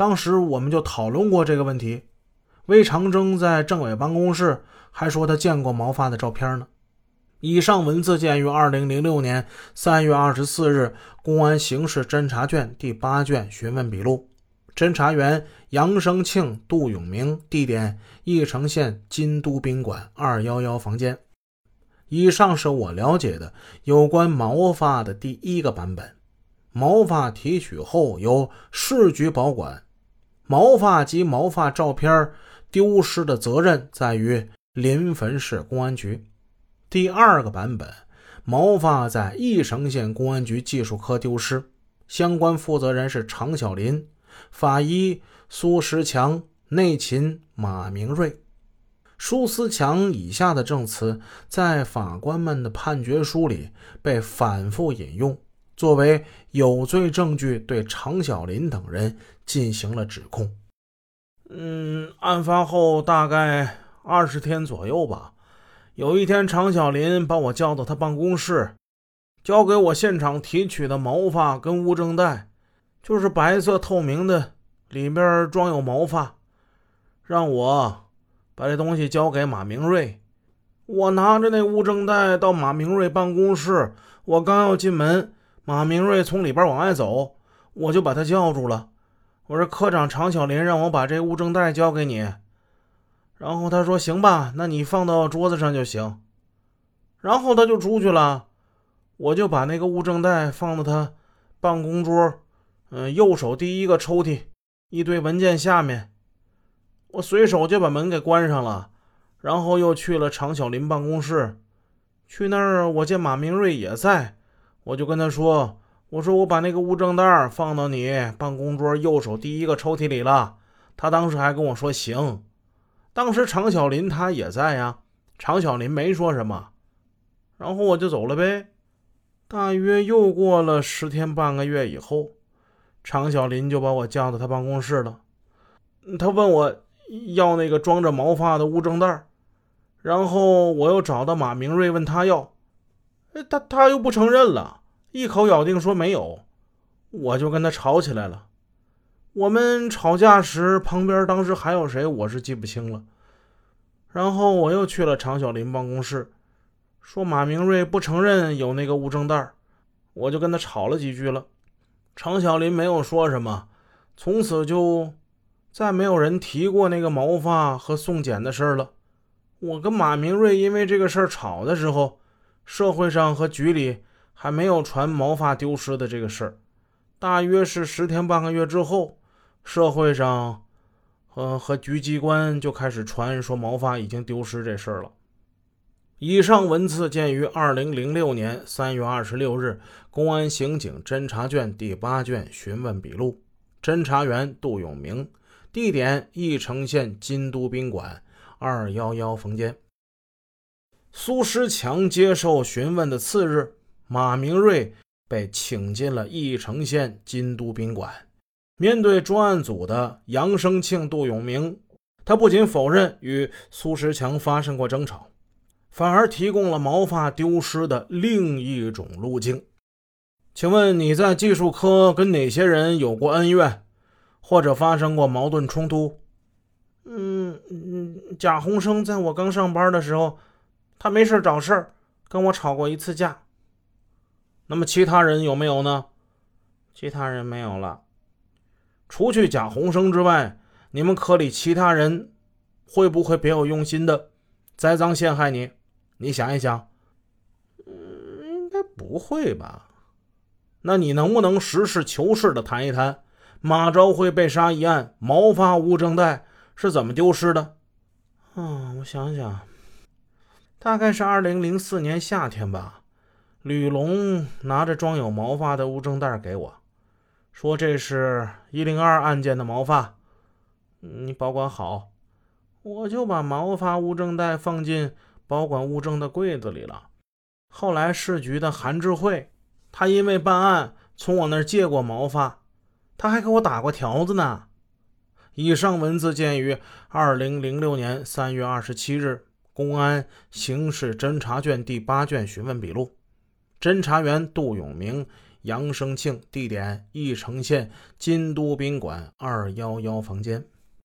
当时我们就讨论过这个问题。魏长征在政委办公室还说他见过毛发的照片呢。以上文字见于二零零六年三月二十四日公安刑事侦查卷第八卷询问笔录，侦查员杨生庆、杜永明，地点义城县金都宾馆二幺幺房间。以上是我了解的有关毛发的第一个版本。毛发提取后由市局保管，毛发及毛发照片。丢失的责任在于临汾市公安局。第二个版本，毛发在翼城县公安局技术科丢失，相关负责人是常小林，法医苏石强，内勤马明瑞。苏思强以下的证词在法官们的判决书里被反复引用，作为有罪证据，对常小林等人进行了指控。嗯，案发后大概二十天左右吧。有一天，常小林把我叫到他办公室，交给我现场提取的毛发跟物证袋，就是白色透明的，里边装有毛发，让我把这东西交给马明瑞。我拿着那物证袋到马明瑞办公室，我刚要进门，马明瑞从里边往外走，我就把他叫住了。我说科长常小林让我把这物证袋交给你，然后他说行吧，那你放到桌子上就行。然后他就出去了，我就把那个物证袋放到他办公桌，嗯，右手第一个抽屉一堆文件下面。我随手就把门给关上了，然后又去了常小林办公室。去那儿我见马明瑞也在，我就跟他说。我说我把那个物证袋放到你办公桌右手第一个抽屉里了。他当时还跟我说行。当时常小林他也在呀。常小林没说什么，然后我就走了呗。大约又过了十天半个月以后，常小林就把我叫到他办公室了。他问我要那个装着毛发的物证袋，然后我又找到马明瑞问他要，他他又不承认了。一口咬定说没有，我就跟他吵起来了。我们吵架时，旁边当时还有谁，我是记不清了。然后我又去了常小林办公室，说马明瑞不承认有那个物证袋，我就跟他吵了几句了。常小林没有说什么，从此就再没有人提过那个毛发和送检的事了。我跟马明瑞因为这个事儿吵的时候，社会上和局里。还没有传毛发丢失的这个事儿，大约是十天半个月之后，社会上，呃和局机关就开始传说毛发已经丢失这事儿了。以上文字见于二零零六年三月二十六日公安刑警侦查卷第八卷询问笔录，侦查员杜永明，地点义城县金都宾馆二幺幺房间。苏石强接受询问的次日。马明瑞被请进了义城县金都宾馆。面对专案组的杨生庆、杜永明，他不仅否认与苏石强发生过争吵，反而提供了毛发丢失的另一种路径。请问你在技术科跟哪些人有过恩怨，或者发生过矛盾冲突？嗯嗯，贾洪生在我刚上班的时候，他没事找事，跟我吵过一次架。那么其他人有没有呢？其他人没有了。除去贾洪生之外，你们科里其他人会不会别有用心的栽赃陷害你？你想一想。应该不会吧？那你能不能实事求是的谈一谈马昭辉被杀一案毛发物证袋是怎么丢失的？啊，我想想，大概是二零零四年夏天吧。吕龙拿着装有毛发的物证袋给我，说：“这是一零二案件的毛发，你保管好。”我就把毛发物证袋放进保管物证的柜子里了。后来市局的韩志慧，他因为办案从我那儿借过毛发，他还给我打过条子呢。以上文字见于二零零六年三月二十七日公安刑事侦查卷第八卷询问笔录。侦查员杜永明杨生庆，地点义城县金都宾馆二幺幺房间。